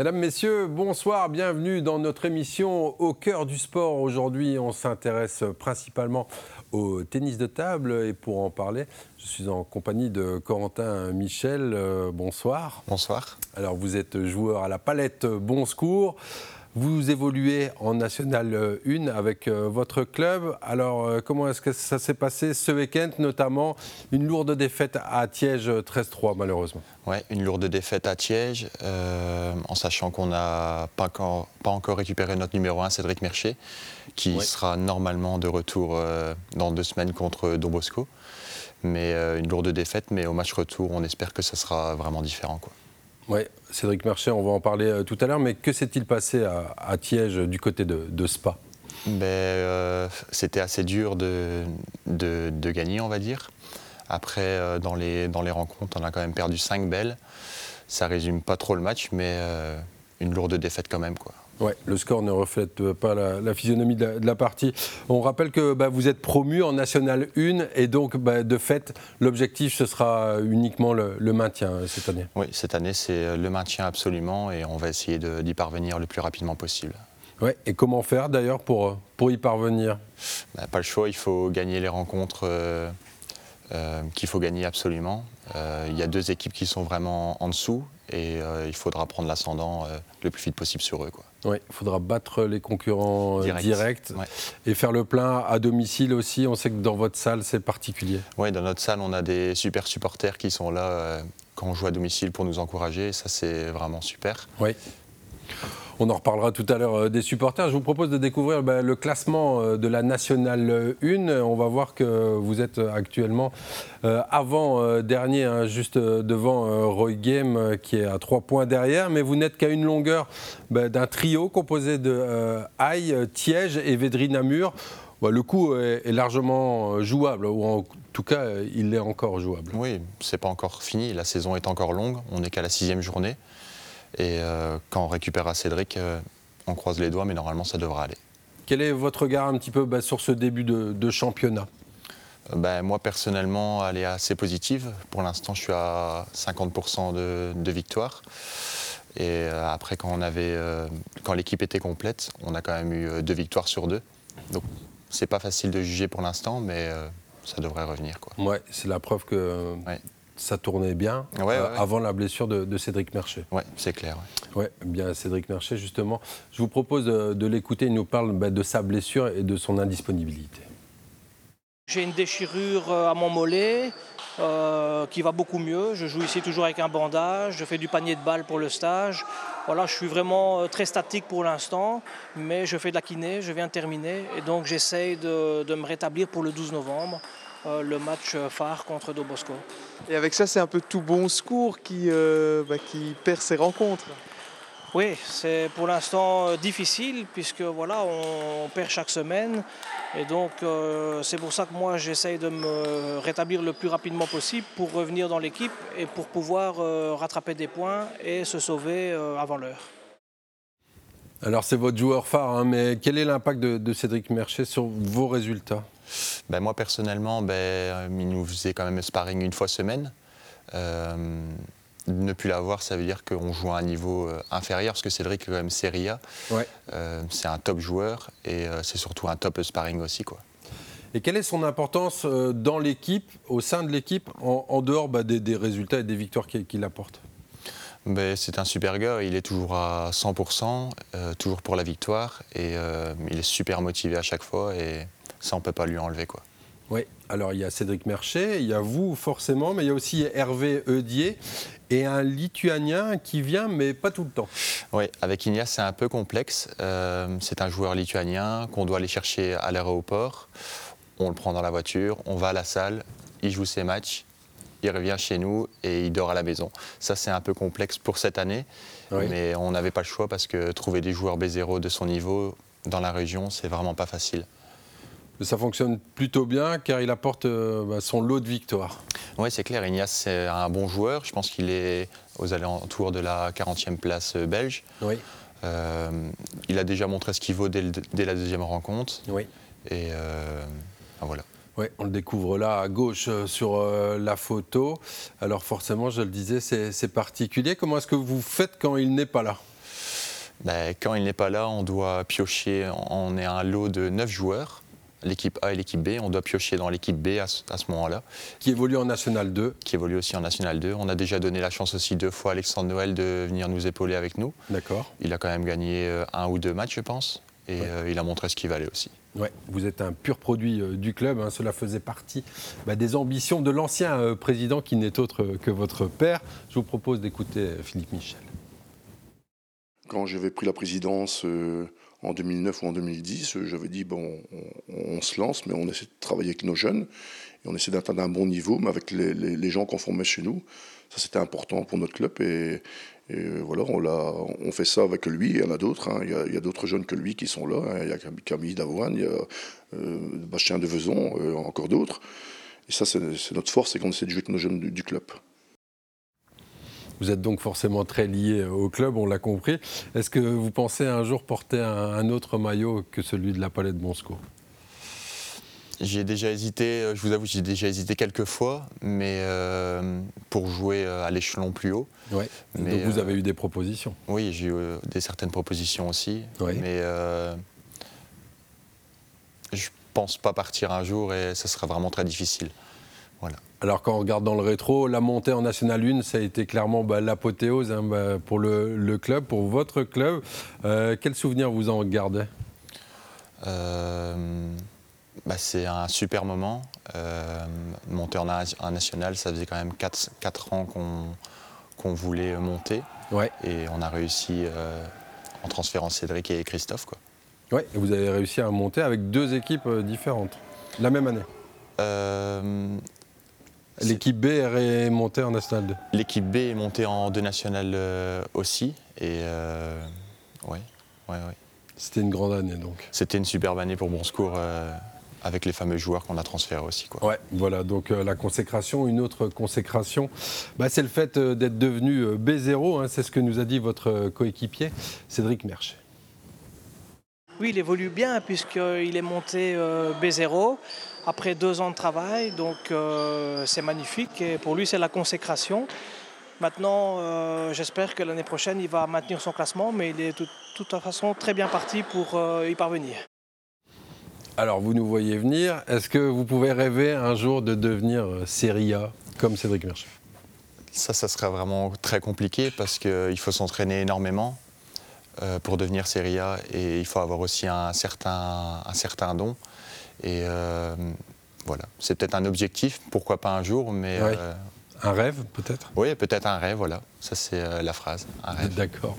Mesdames, Messieurs, bonsoir, bienvenue dans notre émission Au cœur du sport. Aujourd'hui, on s'intéresse principalement au tennis de table et pour en parler, je suis en compagnie de Corentin Michel. Euh, bonsoir. Bonsoir. Alors, vous êtes joueur à la palette Bon Secours. Vous évoluez en National 1 avec euh, votre club. Alors, euh, comment est-ce que ça s'est passé ce week-end, notamment une lourde défaite à Tiège 13-3, malheureusement? Oui, une lourde défaite à Tiège, euh, en sachant qu'on n'a pas encore, pas encore récupéré notre numéro 1, Cédric Mercher, qui sera normalement de retour dans deux semaines contre Don Bosco. Mais une lourde défaite, mais au match retour, on espère que ça sera vraiment différent. Quoi. Oui, Cédric Mercher, on va en parler euh, tout à l'heure, mais que s'est-il passé à, Tiège du côté de, Spa? Ben, euh, C'était assez dur de, gagner, on va dire. Après, euh, dans, les, rencontres, on a quand même perdu 5 belles. Ça résume pas trop le match, mais une lourde défaite quand même. Ouais, le score ne reflète pas la, physionomie de la, partie. On rappelle que bah, vous êtes promu en National 1 et donc bah, de fait, l'objectif ce sera uniquement le, maintien euh, cette année. Oui, cette année c'est le maintien absolument et on va essayer d'y parvenir le plus rapidement possible. Ouais, et comment faire d'ailleurs pour, pour y parvenir? Bah, Pas le choix, il faut gagner les rencontres euh, euh, qu'il faut gagner absolument. Il y a deux équipes qui sont vraiment en dessous et il faudra prendre l'ascendant le plus vite possible sur eux. Quoi. Oui, il faudra battre les concurrents euh, directs et faire le plein à domicile aussi. On sait que dans votre salle, c'est particulier. Oui, dans notre salle, on a des super supporters qui sont là euh, quand on joue à domicile pour nous encourager. ça, c'est vraiment super. Oui. On en reparlera tout à l'heure euh, des supporters. Je vous propose de découvrir bah, le classement euh, de la Nationale 1. On va voir que vous êtes actuellement euh, avant-dernier, hein, juste devant Roy Game qui est à trois points derrière. Mais vous n'êtes qu'à une longueur bah, d'un trio composé de Haï, Tiège et Védry Namur. Bah, le coup est, largement jouable, ou en tout cas, il est encore jouable. Oui, c'est pas encore fini. La saison est encore longue. On n'est qu'à la sixième journée. Et euh, quand on récupérera Cédric, euh, on croise les doigts, mais normalement ça devra aller. Quel est votre regard un petit peu bah, sur ce début de, championnat? Bah, Moi personnellement, elle est assez positive. Pour l'instant, je suis à 50% de, de, victoire. Et après, quand, on avait, quand l'équipe était complète, on a quand même eu deux victoires sur deux. Donc c'est pas facile de juger pour l'instant, mais ça devrait revenir. Quoi. Ouais, c'est la preuve que ça tournait bien euh, avant la blessure de, Cédric Mercher. Oui, c'est clair. Oui, bien Cédric Mercher, justement. Je vous propose de, l'écouter. Il nous parle bah, de sa blessure et de son indisponibilité. J'ai une déchirure euh, à mon mollet euh, qui va beaucoup mieux. Je joue ici toujours avec un bandage. Je fais du panier de balles pour le stage. Voilà, je suis vraiment très statique pour l'instant, mais je fais de la kiné, je viens de terminer et donc j'essaye de, de me rétablir pour le 12 novembre. Euh, le match phare contre Dobosco. Et avec ça, c'est un peu tout bon secours qui, euh, bah, qui perd ses rencontres. Oui, c'est pour l'instant euh, difficile puisque voilà, on, perd chaque semaine. Et donc c'est pour ça que moi j'essaye de me rétablir le plus rapidement possible pour revenir dans l'équipe et pour pouvoir rattraper des points et se sauver avant l'heure. Alors c'est votre joueur phare, hein, mais quel est l'impact de, Cédric Mercher sur vos résultats? Ben, Moi personnellement, ben, il nous faisait quand même sparring une fois semaine. Euh, ne plus l'avoir, ça veut dire qu'on joue à un niveau euh, inférieur, parce que Cédric est quand même Serie A. Euh, c'est un top joueur et c'est surtout un top sparring aussi. Quoi. Et quelle est son importance dans l'équipe, au sein de l'équipe, en, dehors bah, des, résultats et des victoires qu'il apporte? Ben, c'est un super gars, il est toujours à 100%, toujours pour la victoire, et il est super motivé à chaque fois, et ça, on ne peut pas lui enlever. Quoi. Oui, alors il y a Cédric Mercher, il y a vous forcément, mais il y a aussi Hervé Eudier et un Lituanien qui vient, mais pas tout le temps. Oui, avec Ignace, c'est un peu complexe. Euh, c'est un joueur lituanien qu'on doit aller chercher à l'aéroport. On le prend dans la voiture, on va à la salle, il joue ses matchs, il revient chez nous et il dort à la maison. Ça, c'est un peu complexe pour cette année, mais on n'avait pas le choix parce que trouver des joueurs B0 de son niveau dans la région, c'est vraiment pas facile ça fonctionne plutôt bien car il apporte euh, bah, son lot de victoires. Oui, c'est clair. Ignace, c'est un bon joueur. Je pense qu'il est aux alentours de la 40e place euh, belge. Oui. Euh, il a déjà montré ce qu'il vaut dès, la deuxième rencontre. Oui. Et voilà. Oui, on le découvre là à gauche sur la photo. Alors forcément, je le disais, c'est particulier. Comment est-ce que vous faites quand il n'est pas là? Ben, quand il n'est pas là, on doit piocher. On est un lot de 9 joueurs, l'équipe A et l'équipe B. On doit piocher dans l'équipe B à ce, moment-là, Qui évolue en National 2. qui évolue aussi en National 2. On a déjà donné la chance aussi deux fois à Alexandre Noël de venir nous épauler avec nous. D'accord. Il a quand même gagné euh, un ou deux matchs, je pense. Et Ouais. euh, il a montré ce qu'il valait aussi. Ouais, vous êtes un pur produit euh, du club. hein. Cela faisait partie bah, des ambitions de l'ancien euh, président qui n'est autre euh, que votre père. Je vous propose d'écouter Philippe Michel. Quand j'avais pris la présidence en 2009 ou en 2010, euh, j'avais dit bon, on, se lance, mais on essaie de travailler avec nos jeunes et on essaie d'atteindre un bon niveau, mais avec les, les- les gens qu'on formait chez nous. Ça, c'était important pour notre club et, et, voilà, on, fait ça avec lui. Il y en a d'autres. hein. Il y a, d'autres jeunes que lui qui sont là. hein. Il y a Cam- Camille Davoine, il y a euh, Bastien de Vezon, euh, encore d'autres. Et ça, c'est notre force, c'est qu'on essaie de jouer avec nos jeunes du- club. Vous êtes donc forcément très lié au club, on l'a compris. Est-ce que vous pensez un jour porter un, un autre maillot que celui de la Palette Bonsco? J'ai déjà hésité, euh, je vous avoue, j'ai déjà hésité quelques fois, mais euh, pour jouer euh, à l'échelon plus haut. Oui. Mais, Donc vous avez eu des propositions. Oui, j'ai eu des certaines propositions aussi, mais je pense pas partir un jour et ça sera vraiment très difficile. Alors quand on regarde dans le rétro, la montée en National 1, ça a été clairement bah, l'apothéose hein, bah, pour le, le club, pour votre club. Euh, quel souvenir vous en gardez? Euh, bah, c'est un super moment. Euh, monter en, na- en national, ça faisait quand même 4, ans qu'on voulait monter Ouais. et on a réussi euh, en transférant Cédric et Christophe. Quoi. Ouais, et vous avez réussi à monter avec deux équipes euh, différentes, la même année. Euh, L'équipe B est montée en National 2. L'équipe B est montée en deux nationales euh, aussi. Et ouais, ouais, ouais. C'était une grande année donc. C'était une superbe année pour Bon Secours avec les fameux joueurs qu'on a transférés aussi. Quoi. Ouais, voilà, donc euh, la consécration, une autre consécration, bah, c'est le fait euh, d'être devenu euh, B0, hein, c'est ce que nous a dit votre coéquipier, Cédric Merchet. Oui, il évolue bien puisqu'il est monté euh, B0 après deux ans de travail, donc euh, c'est magnifique et pour lui c'est la consécration. Maintenant, euh, j'espère que l'année prochaine il va maintenir son classement, mais il est de toute façon très bien parti pour euh, y parvenir. Alors vous nous voyez venir, est-ce que vous pouvez rêver un jour de devenir euh, Serie A comme Cédric Merchet Ça, ça sera vraiment très compliqué parce qu'il faut s'entraîner énormément euh, pour devenir Serie A et il faut avoir aussi un certain, un certain don. Et euh, voilà, c'est peut-être un objectif, pourquoi pas un jour, mais Ouais. euh, Un rêve peut-être? Oui, peut-être un rêve, voilà. Ça, c'est euh, la phrase, un rêve. D'accord.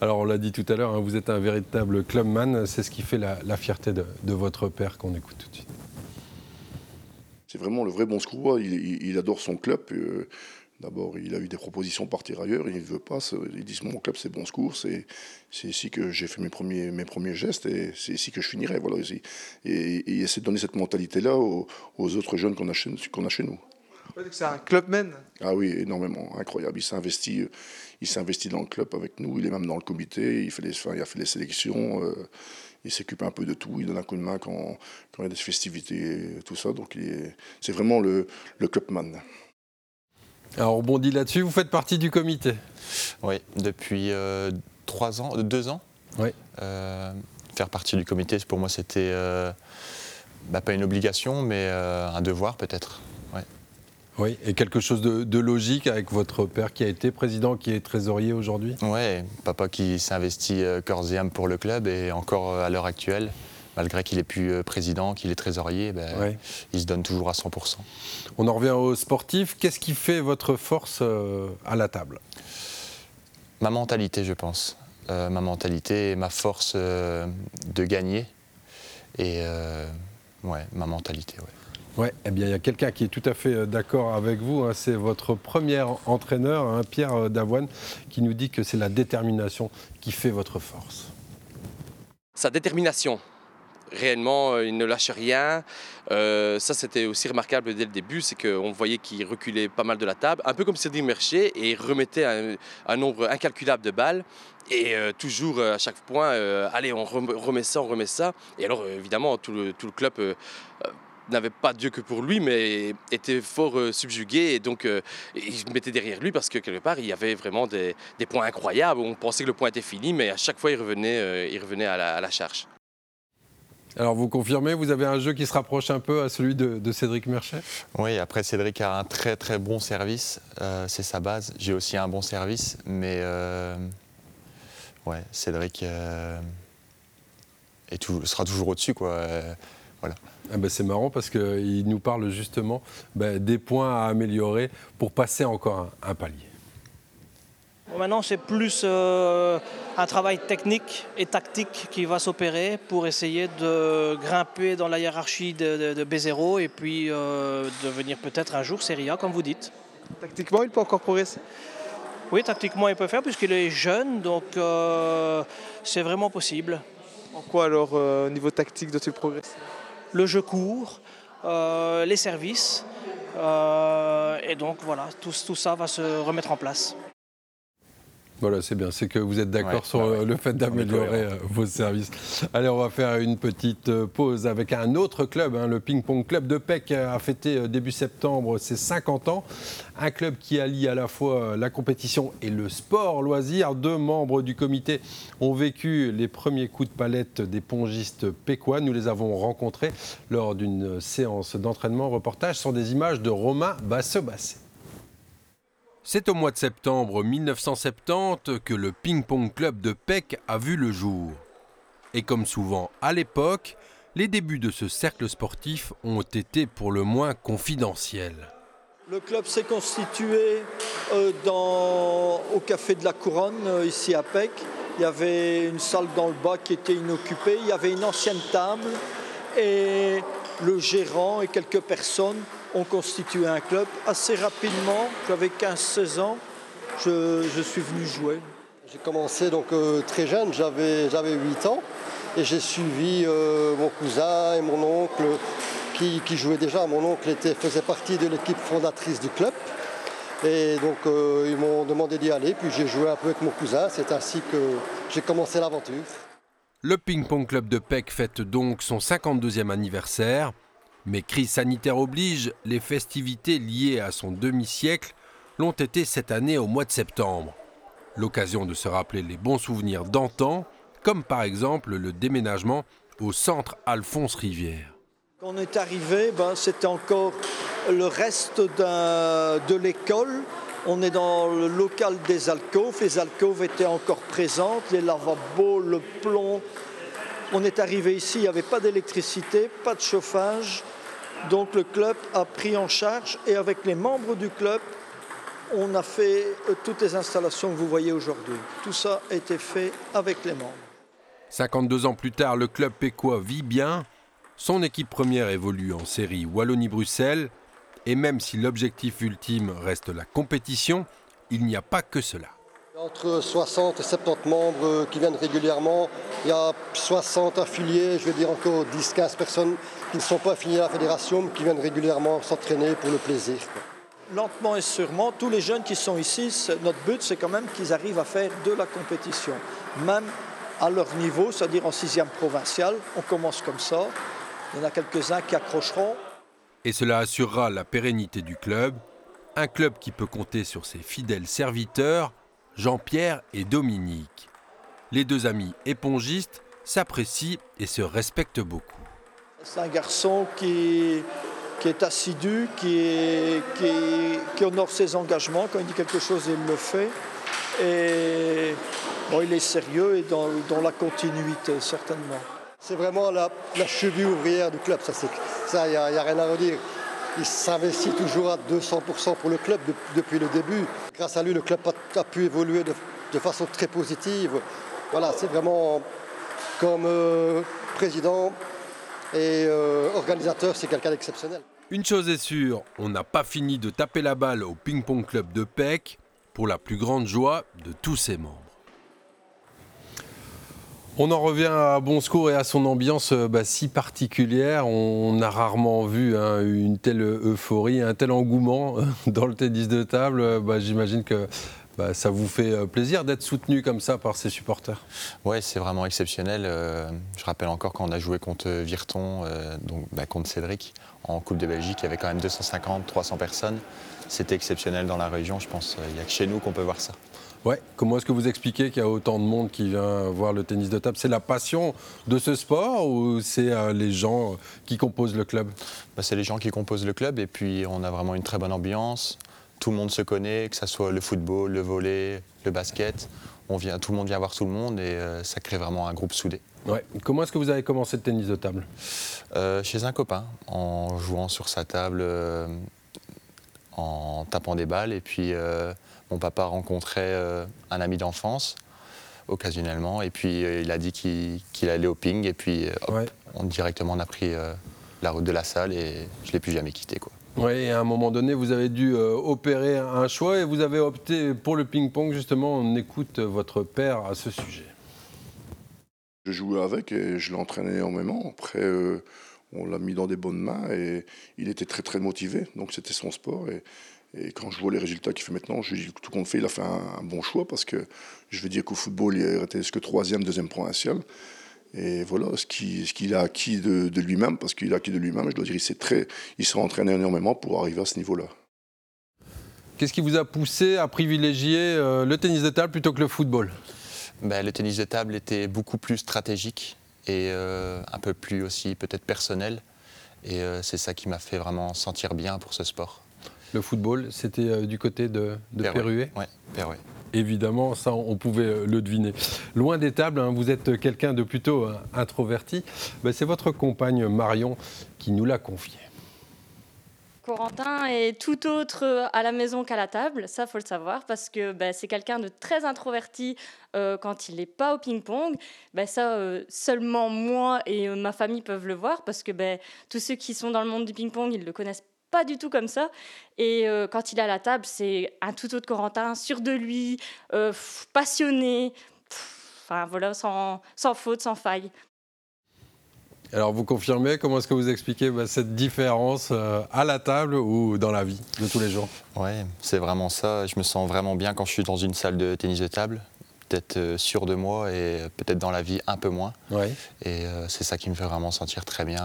Alors on l'a dit tout à l'heure, hein, vous êtes un véritable clubman, c'est ce qui fait la, la fierté de, de votre père qu'on écoute tout de suite. C'est vraiment le vrai bon scourois. Il, il- il adore son club. euh, D'abord, il a eu des propositions de partir ailleurs. Il ne veut pas. Il dit Mon club, c'est bon secours. C'est c'est ici que j'ai fait mes premiers, mes premiers gestes et c'est ici que je finirai. Voilà. Et, et il essaie de donner cette mentalité-là aux, aux autres jeunes qu'on a, chez- qu'on a chez nous. C'est un clubman. Ah oui, énormément, incroyable. Il s'est investi, il s'est investi dans le club avec nous. Il est même dans le comité. Il, fait les, enfin, il a fait les sélections. euh, il s'occupe un peu de tout. Il donne un coup de main quand, quand il y a des festivités, et tout ça. Donc, il est- c'est vraiment le, le clubman. Alors on rebondit là-dessus, vous faites partie du comité? Oui, depuis euh, trois ans, euh, deux ans. Oui. Euh, faire partie du comité, pour moi, c'était euh, bah, pas une obligation, mais euh, un devoir peut-être. Oui, et quelque chose de, de logique avec votre père qui a été président, qui est trésorier aujourd'hui? Ouais, papa qui s'investit euh, corps et âme pour le club et encore euh, à l'heure actuelle, malgré qu'il est plus euh, président, qu'il est trésorier, ben, Ouais. il se donne toujours à 100%. On en revient aux sportifs. Qu'est-ce qui fait votre force euh, à la table? Ma mentalité, je pense. Euh, ma mentalité et ma force euh, de gagner. Et ouais, ma mentalité, ouais. Ouais, eh bien, il y a quelqu'un qui est tout à fait euh, d'accord avec vous. hein. C'est votre premier entraîneur, hein, Pierre euh, Davoine, qui nous dit que c'est la détermination qui fait votre force. sa détermination. Réellement, euh, il ne lâche rien. Ça, c'était aussi remarquable dès le début, c'est qu'on voyait qu'il reculait pas mal de la table, un peu comme Cédric Mercier, et il remettait un, nombre incalculable de balles. Et toujours à chaque point, allez, on rem- remet ça, on remet ça. Et alors, évidemment, tout le, club n'avait pas Dieu que pour lui, mais était fort subjugué et donc il se mettait derrière lui parce que quelque part il y avait vraiment des, points incroyables. On pensait que le point était fini, mais à chaque fois il revenait, il revenait à la charge. Alors vous confirmez, vous avez un jeu qui se rapproche un peu à celui de, Cédric Merchet? Oui, après Cédric a un très très bon service, euh, c'est sa base. J'ai aussi un bon service, mais euh, ouais, Cédric euh, sera toujours au-dessus. quoi. voilà. Ah ben, c'est marrant parce qu'il nous parle justement ben, des points à améliorer pour passer encore un palier. Maintenant, c'est plus euh, un travail technique et tactique qui va s'opérer pour essayer de grimper dans la hiérarchie de, B0 et puis euh, devenir peut-être un jour Serie A, comme vous dites. Tactiquement, il peut encore progresser? Oui, tactiquement, il peut faire puisqu'il est jeune, donc euh, c'est vraiment possible. En quoi alors, au niveau tactique, doit-il progresser? Le jeu court, les services, et donc voilà, tout ça va se remettre en place. Voilà, c'est bien. C'est que vous êtes d'accord sur euh, le fait d'améliorer euh, vos services. Allez, on va faire une petite euh, pause avec un autre club. Hein. le Ping Pong Club de Pec a fêté début septembre ses 50 ans. Un club qui allie à la fois la compétition et le sport loisir. Deux membres du comité ont vécu les premiers coups de palette des pongistes pécois. Nous les avons rencontrés lors d'une séance d'entraînement. Reportage sont des images de Romain Basse-Bassé. C'est au mois de septembre 1970 que le ping-pong club de Pec a vu le jour. Et comme souvent à l'époque, les débuts de ce cercle sportif ont été pour le moins confidentiels. Le club s'est constitué euh, au Café de la Couronne, euh, ici à Pec. Il y avait une salle dans le bas qui était inoccupée. Il y avait une ancienne table et le gérant et quelques personnes ont constitué un club. Assez rapidement, j'avais 15-16 ans, je, suis venu jouer. J'ai commencé donc euh, très jeune, j'avais 8 ans, et j'ai suivi euh, mon cousin et mon oncle qui, qui jouaient déjà. Mon oncle était, faisait partie de l'équipe fondatrice du club. Et donc euh, ils m'ont demandé d'y aller, puis j'ai joué un peu avec mon cousin. C'est ainsi que j'ai commencé l'aventure. Le Ping Pong Club de Pec fête donc son 52e anniversaire. Mais crise sanitaire oblige, les festivités liées à son demi-siècle l'ont été cette année au mois de septembre. L'occasion de se rappeler les bons souvenirs d'antan, comme par exemple le déménagement au centre Alphonse Rivière. Quand on est arrivé, ben, c'était encore le reste de l'école. On est dans le local des alcôves. Les alcôves étaient encore présentes, les lavabos, le plomb, on est arrivé ici, il n'y avait pas d'électricité, pas de chauffage. Donc le club a pris en charge et avec les membres du club, on a fait euh, toutes les installations que vous voyez aujourd'hui. Tout ça a été fait avec les membres. 52 ans plus tard, le club pécois vit bien. Son équipe première évolue en série Wallonie-Bruxelles. Et même si l'objectif ultime reste la compétition, il n'y a pas que cela. Entre 60 et 70 membres qui viennent régulièrement. Il y a 60 affiliés, je veux dire encore 10-15 personnes qui ne sont pas affiliées à la fédération, mais qui viennent régulièrement s'entraîner pour le plaisir. Lentement et sûrement, tous les jeunes qui sont ici, notre but c'est quand même qu'ils arrivent à faire de la compétition, même à leur niveau, c'est-à-dire en sixième provincial. On commence comme ça. Il y en a quelques-uns qui accrocheront. Et cela assurera la pérennité du club, un club qui peut compter sur ses fidèles serviteurs Jean-Pierre et Dominique. Les deux amis épongistes s'apprécient et se respectent beaucoup. C'est un garçon qui, est assidu, qui, honore ses engagements. Quand il dit quelque chose, il le fait. Et il est sérieux et dans, la continuité, certainement. C'est vraiment la, cheville ouvrière du club, ça, il n'y a, rien à redire. Il s'investit toujours à 200% pour le club depuis le début. Grâce à lui, le club a, pu évoluer de, façon très positive. Voilà, c'est vraiment comme euh, président et euh, organisateur, c'est quelqu'un d'exceptionnel. Une chose est sûre, on n'a pas fini de taper la balle au ping-pong club de Pec pour la plus grande joie de tous ses membres. On en revient à Bonscourt et à son ambiance euh, bah, si particulière. On a rarement vu hein, une telle euphorie, un tel engouement dans le tennis de table. Bah, j'imagine que bah, ça vous fait euh, plaisir d'être soutenu comme ça par ces supporters Oui, c'est vraiment exceptionnel. Euh, je rappelle encore quand on a joué contre Virton, euh, contre Cédric, en Coupe de Belgique, il y avait quand même 250, 300 personnes. C'était exceptionnel dans la région, je pense. Il n'y a que chez nous qu'on peut voir ça. Ouais. Comment est-ce que vous expliquez qu'il y a autant de monde qui vient voir le tennis de table? C'est la passion de ce sport ou c'est les gens qui composent le club? Bah, C'est les gens qui composent le club et puis on a vraiment une très bonne ambiance tout le monde se connaît, que ce soit le football, le volley, le basket. On vient, tout le monde vient voir tout le monde et euh, ça crée vraiment un groupe soudé. Ouais. Comment est-ce que vous avez commencé le tennis de table? Euh, Chez un copain, en jouant sur sa table, euh, en tapant des balles. Et puis mon papa rencontrait un ami d'enfance occasionnellement. Et puis il a dit qu'il allait au ping. Et puis on, directement on a pris la route de la salle et je ne l'ai plus jamais quitté. Quoi. Oui, à un moment donné, vous avez dû euh, opérer un choix et vous avez opté pour le ping-pong. Justement, on écoute votre père à ce sujet. Je jouais avec et je l'entraînais énormément. Après, euh, on l'a mis dans des bonnes mains et il était très très motivé. Donc c'était son sport. Et, quand je vois les résultats qu'il fait maintenant, je dis que tout compte fait, il a fait un, bon choix parce que je veux dire qu'au football, il était ce que troisième, deuxième provincial. Et voilà ce qu'il a acquis de, lui-même, parce qu'il a acquis de lui-même, je dois dire, il s'est très, il s'est entraîné énormément pour arriver à ce niveau-là. Qu'est-ce qui vous a poussé à privilégier euh, le tennis de table plutôt que le football? Ben, Le tennis de table était beaucoup plus stratégique et euh, un peu plus aussi peut-être personnel. Et euh, c'est ça qui m'a fait vraiment sentir bien pour ce sport. Le football, c'était du côté de, de Perruet Oui, Perruet évidemment, ça on pouvait euh, le deviner. Loin des tables, hein, vous êtes quelqu'un de plutôt euh, introverti. Ben, c'est votre compagne Marion qui nous l'a confié. Corentin est tout autre euh, à la maison qu'à la table, ça faut le savoir, parce que ben, c'est quelqu'un de très introverti quand il n'est pas au ping-pong. Ben, ça, seulement moi et ma famille peuvent le voir, parce que ben, tous ceux qui sont dans le monde du ping-pong, ils le connaissent pas du tout comme ça. Et euh, quand il est à la table, c'est un tout autre Corentin, sûr de lui, euh, passionné, enfin voilà, sans, sans, faute, sans faille. Alors vous confirmez, comment est-ce que vous expliquez bah, cette différence euh, à la table ou dans la vie de tous les jours? Oui, c'est vraiment ça. Je me sens vraiment bien quand je suis dans une salle de tennis de table peut-être sûr de moi et peut-être dans la vie un peu moins. Ouais. Et c'est ça qui me fait vraiment sentir très bien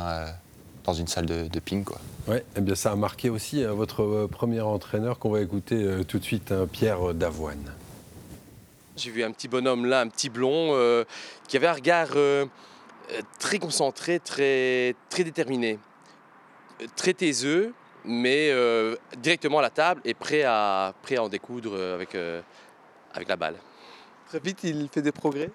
dans une salle de, ping. Quoi. Ouais, eh bien ça a marqué aussi hein, votre euh, premier entraîneur qu'on va écouter euh, tout de suite, hein, Pierre Davoine. J'ai vu un petit bonhomme là, un petit blond, euh, qui avait un regard très concentré, très, très déterminé, très taiseux, mais directement à la table et prêt à, prêt à en découdre avec, avec la balle. Très vite, il fait des progrès?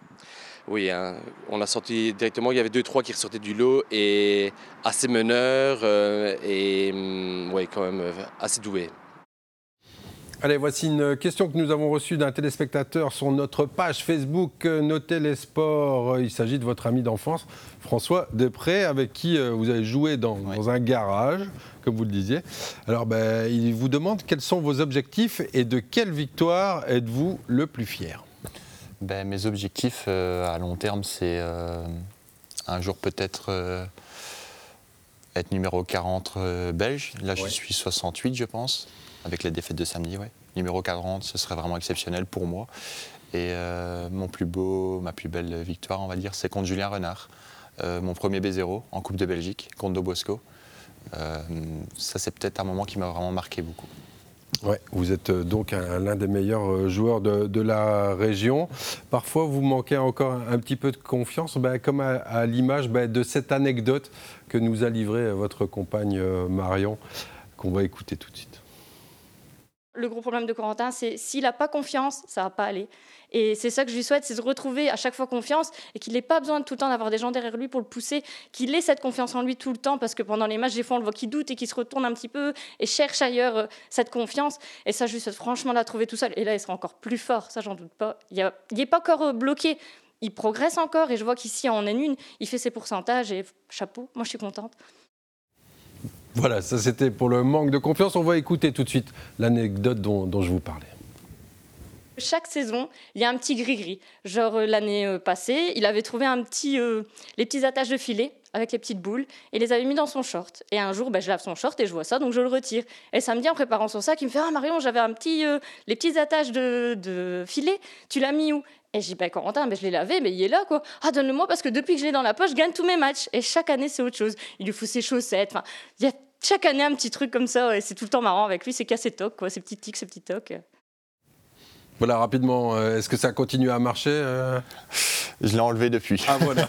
Oui, hein. on a sorti directement, il y avait deux, trois qui ressortaient du lot et assez meneurs euh, et mm, ouais, quand même euh, assez doués. Allez, voici une question que nous avons reçue d'un téléspectateur sur notre page Facebook euh, Notez les sports. Il s'agit de votre ami d'enfance, François Després, avec qui vous avez joué dans, dans, un garage, comme vous le disiez. Alors, ben, il vous demande quels sont vos objectifs et de quelle victoire êtes-vous le plus fier? Ben, Mes objectifs euh, à long terme, c'est euh, un jour peut-être euh, être numéro 40 belge. Là, je suis 68, je pense, avec la défaite de samedi. Ouais. Numéro 40, ce serait vraiment exceptionnel pour moi. Et mon plus beau, ma plus belle victoire, on va dire, c'est contre Julien Renard. mon premier B0 en Coupe de Belgique contre Dobosco. ça, c'est peut-être un moment qui m'a vraiment marqué beaucoup. Vous êtes euh, donc l'un des meilleurs euh, joueurs de, la région. Parfois, vous manquez encore un, petit peu de confiance, ben, comme à, l'image ben, de cette anecdote que nous a livrée votre compagne euh, Marion, qu'on va écouter tout de suite. Le gros problème de Corentin, c'est s'il n'a pas confiance, ça va pas aller. Et c'est ça que je lui souhaite, c'est de retrouver à chaque fois confiance et qu'il n'ait pas besoin de tout le temps d'avoir des gens derrière lui pour le pousser, qu'il ait cette confiance en lui tout le temps, parce que pendant les matchs, des fois, on le voit qu'il doute et qu'il se retourne un petit peu et cherche ailleurs euh, cette confiance. Et ça, je lui souhaite franchement la trouver tout seul. Et là, il sera encore plus fort, ça, j'en doute pas. Il n'est pas encore euh, bloqué. Il progresse encore et je vois qu'ici, en N1, il fait ses pourcentages et chapeau, moi, je suis contente. Voilà, ça c'était pour le manque de confiance. On va écouter tout de suite l'anecdote dont, je vous parlais. Chaque saison, il y a un petit gris-gris. Genre euh, l'année euh, passée, il avait trouvé un petit, euh, les petits attaches de filet avec les petites boules et les avait mis dans son short. Et un jour, ben, je lave son short et je vois ça, donc je le retire. Et samedi, en préparant son sac, il me fait Ah Marion, j'avais un petit, les petites attaches de, filet, tu l'as mis où? Et j'ai dit, bah, Corentin, mais je l'ai lavé, mais il est là, quoi. Ah, donne-le-moi, parce que depuis que je l'ai dans la poche, je gagne tous mes matchs. Et chaque année, c'est autre chose. Il lui fout ses chaussettes. Enfin, il y a chaque année un petit truc comme ça, et c'est tout le temps marrant avec lui, c'est ses tocs, quoi, ses petits tics, ses petits tocs. Voilà, rapidement, euh, est-ce que ça continue à marcher euh Je l'ai enlevé depuis. Ah voilà.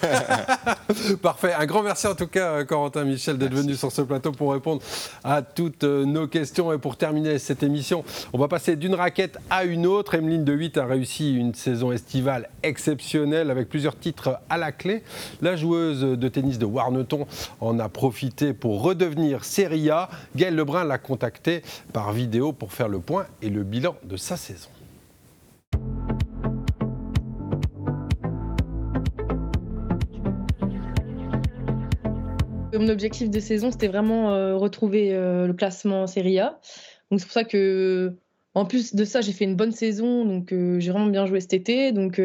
Parfait. Un grand merci en tout cas, euh, Corentin Michel, d'être venu sur ce plateau pour répondre à toutes nos questions. Et pour terminer cette émission, on va passer d'une raquette à une autre. Emeline de 8 a réussi une saison estivale exceptionnelle avec plusieurs titres à la clé. La joueuse de tennis de Warneton en a profité pour redevenir Serie A. Gaël Lebrun l'a contacté par vidéo pour faire le point et le bilan de sa saison. Mon objectif de saison, c'était vraiment euh, retrouver euh, le classement Serie A. Donc c'est pour ça que, en plus de ça, j'ai fait une bonne saison, donc euh, j'ai vraiment bien joué cet été. Donc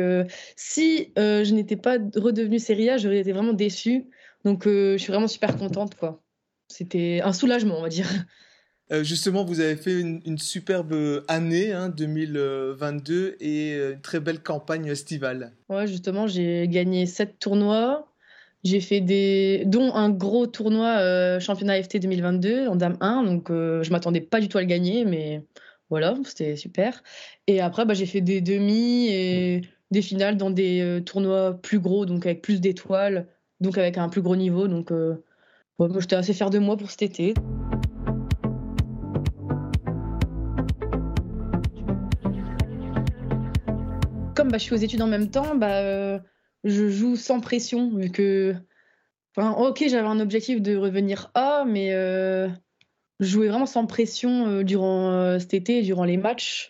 si je n'étais pas redevenue Serie A, j'aurais été vraiment déçue. Donc je suis vraiment super contente. C'était un soulagement, on va dire. Justement, vous avez fait une, superbe année, 2022, hein, et une très belle campagne estivale. Ouais, justement, j'ai gagné 7 tournois. J'ai fait des, dont un gros tournoi euh, championnat FT 2022 en Dame 1, donc euh, je m'attendais pas du tout à le gagner, mais voilà, c'était super. Et après, bah, j'ai fait des demi et des finales dans des euh, tournois plus gros, donc avec plus d'étoiles, donc avec un plus gros niveau. Donc, j'étais assez fière de moi pour cet été. Comme bah, je suis aux études en même temps, bah, je joue sans pression, vu que. Enfin, ok, j'avais un objectif de revenir A, mais euh, je jouais vraiment sans pression euh, durant euh, cet été, durant les matchs.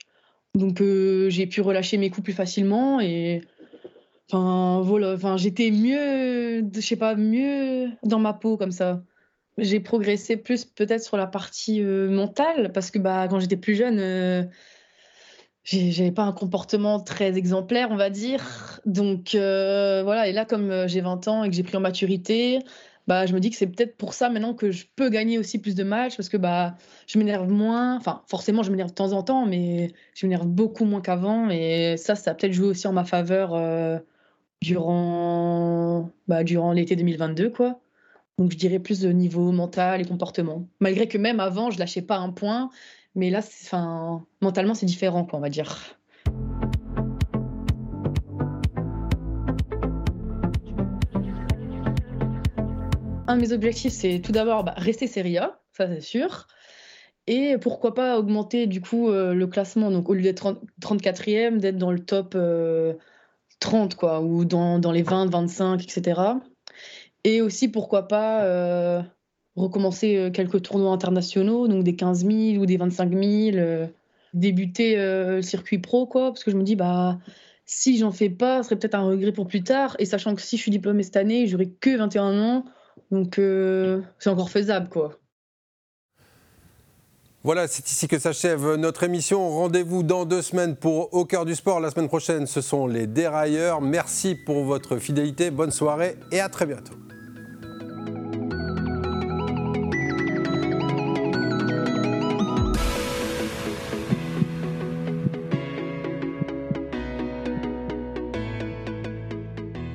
Donc j'ai pu relâcher mes coups plus facilement et. Enfin, voilà, enfin, j'étais mieux, je sais pas, mieux dans ma peau comme ça. J'ai progressé plus peut-être sur la partie mentale parce que bah, quand j'étais plus jeune, j'avais pas un comportement très exemplaire, on va dire. Donc euh, voilà, et là, comme euh, j'ai 20 ans et que j'ai pris en maturité, bah, je me dis que c'est peut-être pour ça maintenant que je peux gagner aussi plus de matchs parce que bah, je m'énerve moins. Enfin, forcément, je m'énerve de temps en temps, mais je m'énerve beaucoup moins qu'avant. Et ça, ça a peut-être joué aussi en ma faveur euh, durant, bah, durant l'été 2022, quoi. Donc je dirais plus de niveau mental et comportement. Malgré que même avant, je lâchais pas un point mais là, enfin, mentalement, c'est différent, quoi, on va dire. Un de mes objectifs, c'est tout d'abord bah, rester Serie A, ça c'est sûr. Et pourquoi pas augmenter du coup euh, le classement, donc au lieu d'être 34e, d'être dans le top 30, euh, quoi, ou dans, dans, les 20, 25, etc. Et aussi pourquoi pas euh, recommencer euh, quelques tournois internationaux, donc des 15 000 ou des 25 000, euh, débuter euh, le circuit pro, quoi, parce que je me dis, bah, si j'en fais pas, ce serait peut-être un regret pour plus tard, et sachant que si je suis diplômée cette année, j'aurai que 21 ans, donc c'est encore faisable, quoi. Voilà, c'est ici que s'achève notre émission. Rendez-vous dans deux semaines pour Au cœur du sport. La semaine prochaine, ce sont les dérailleurs. Merci pour votre fidélité. Bonne soirée et à très bientôt.